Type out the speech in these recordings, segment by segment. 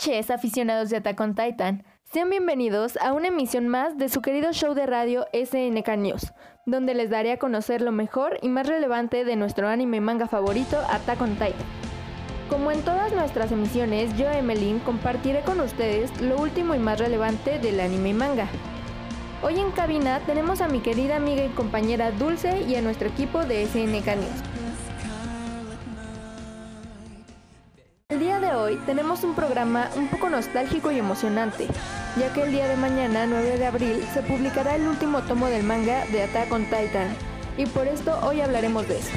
noches, aficionados de Attack on Titan. Sean bienvenidos a una emisión más de su querido show de radio SNK News, donde les daré a conocer lo mejor y más relevante de nuestro anime y manga favorito, Attack on Titan. Como en todas nuestras emisiones, yo, Emeline, compartiré con ustedes lo último y más relevante del anime y manga. Hoy en cabina tenemos a mi querida amiga y compañera Dulce y a nuestro equipo de SNK News. Hoy tenemos un programa un poco nostálgico y emocionante, ya que el día de mañana, 9 de abril, se publicará el último tomo del manga de Attack on Titan, y por esto hoy hablaremos de eso.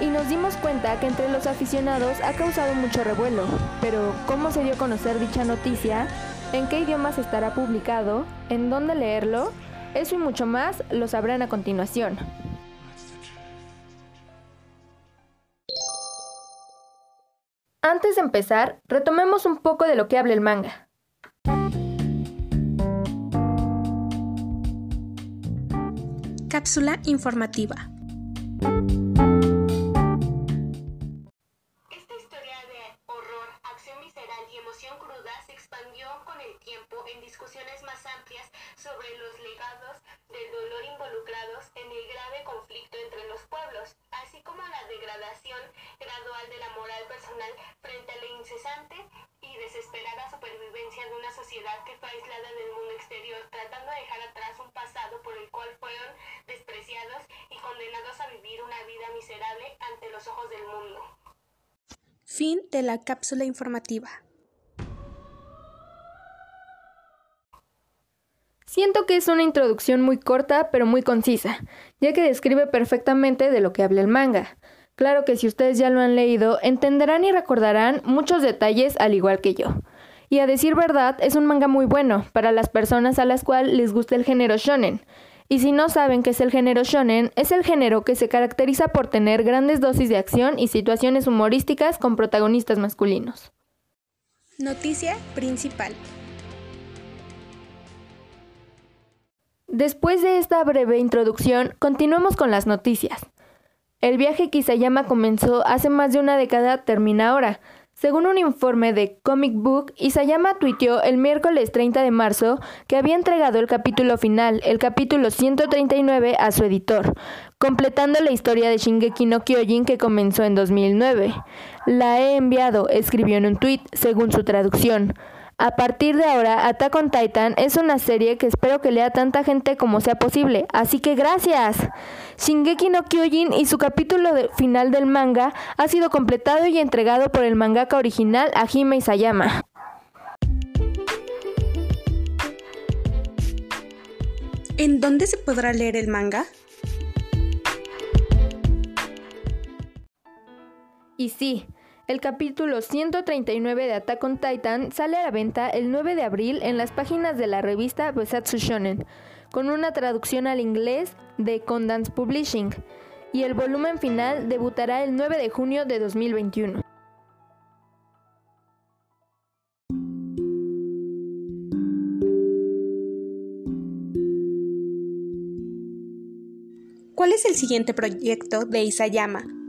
Y nos dimos cuenta que entre los aficionados ha causado mucho revuelo, pero ¿cómo se dio a conocer dicha noticia? ¿En qué idiomas estará publicado? ¿En dónde leerlo? Eso y mucho más lo sabrán a continuación. Antes de empezar, retomemos un poco de lo que habla el manga. Cápsula informativa. Esta historia de horror, acción visceral y emoción cruda se expandió con el tiempo en discusiones más amplias sobre los legados del dolor involucrados en el grave conflicto entre los pueblos, como la degradación gradual de la moral personal frente a la incesante y desesperada supervivencia de una sociedad que fue aislada del mundo exterior, tratando de dejar atrás un pasado por el cual fueron despreciados y condenados a vivir una vida miserable ante los ojos del mundo. Fin de la cápsula informativa. Siento que es una introducción muy corta pero muy concisa, ya que describe perfectamente de lo que habla el manga. Claro que si ustedes ya lo han leído, entenderán y recordarán muchos detalles al igual que yo. Y a decir verdad, es un manga muy bueno para las personas a las cuales les gusta el género shonen. Y si no saben qué es el género shonen, es el género que se caracteriza por tener grandes dosis de acción y situaciones humorísticas con protagonistas masculinos. Noticia principal. Después de esta breve introducción, continuemos con las noticias. El viaje que Isayama comenzó hace más de una década termina ahora. Según un informe de Comic Book, Isayama tuiteó el miércoles 30 de marzo que había entregado el capítulo final, el capítulo 139, a su editor, completando la historia de Shingeki no Kyojin que comenzó en 2009. La he enviado, escribió en un tuit, según su traducción. A partir de ahora, Attack on Titan es una serie que espero que lea tanta gente como sea posible, así que gracias. Shingeki no Kyojin y su capítulo de final del manga ha sido completado y entregado por el mangaka original Hajime Isayama. ¿En dónde se podrá leer el manga? Y sí, el capítulo 139 de Attack on Titan sale a la venta el 9 de abril en las páginas de la revista Besatsu Shonen, con una traducción al inglés de Condance Publishing, y el volumen final debutará el 9 de junio de 2021. ¿Cuál es el siguiente proyecto de Isayama?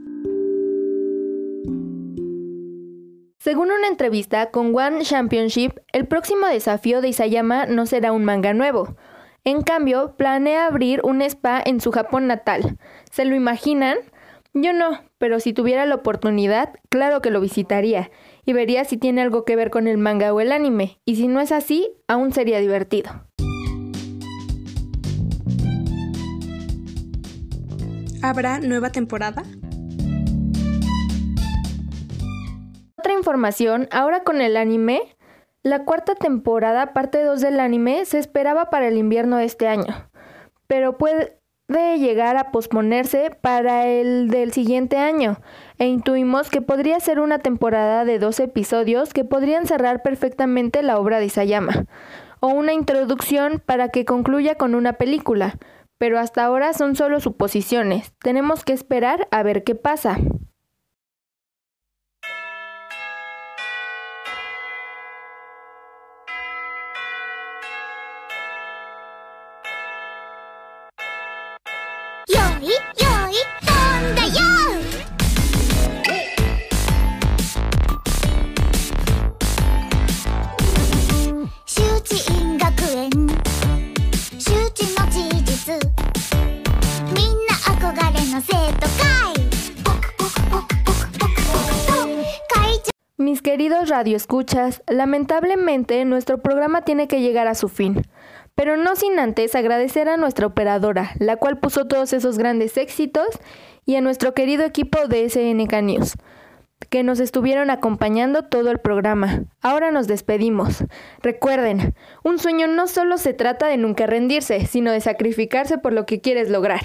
Según una entrevista con One Championship, el próximo desafío de Isayama no será un manga nuevo. En cambio, planea abrir un spa en su Japón natal. ¿Se lo imaginan? Yo no, pero si tuviera la oportunidad, claro que lo visitaría y vería si tiene algo que ver con el manga o el anime, y si no es así, aún sería divertido. ¿Habrá nueva temporada? Otra información, ahora con el anime, la cuarta temporada, parte 2 del anime, se esperaba para el invierno de este año, pero puede llegar a posponerse para el del siguiente año, e intuimos que podría ser una temporada de dos episodios que podrían cerrar perfectamente la obra de Isayama, o una introducción para que concluya con una película, pero hasta ahora son solo suposiciones, tenemos que esperar a ver qué pasa. Mis queridos radioescuchas, lamentablemente nuestro programa tiene que llegar a su fin pero no sin antes agradecer a nuestra operadora, la cual puso todos esos grandes éxitos, y a nuestro querido equipo de SNK News, que nos estuvieron acompañando todo el programa. Ahora nos despedimos. Recuerden, un sueño no solo se trata de nunca rendirse, sino de sacrificarse por lo que quieres lograr.